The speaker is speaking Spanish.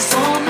You will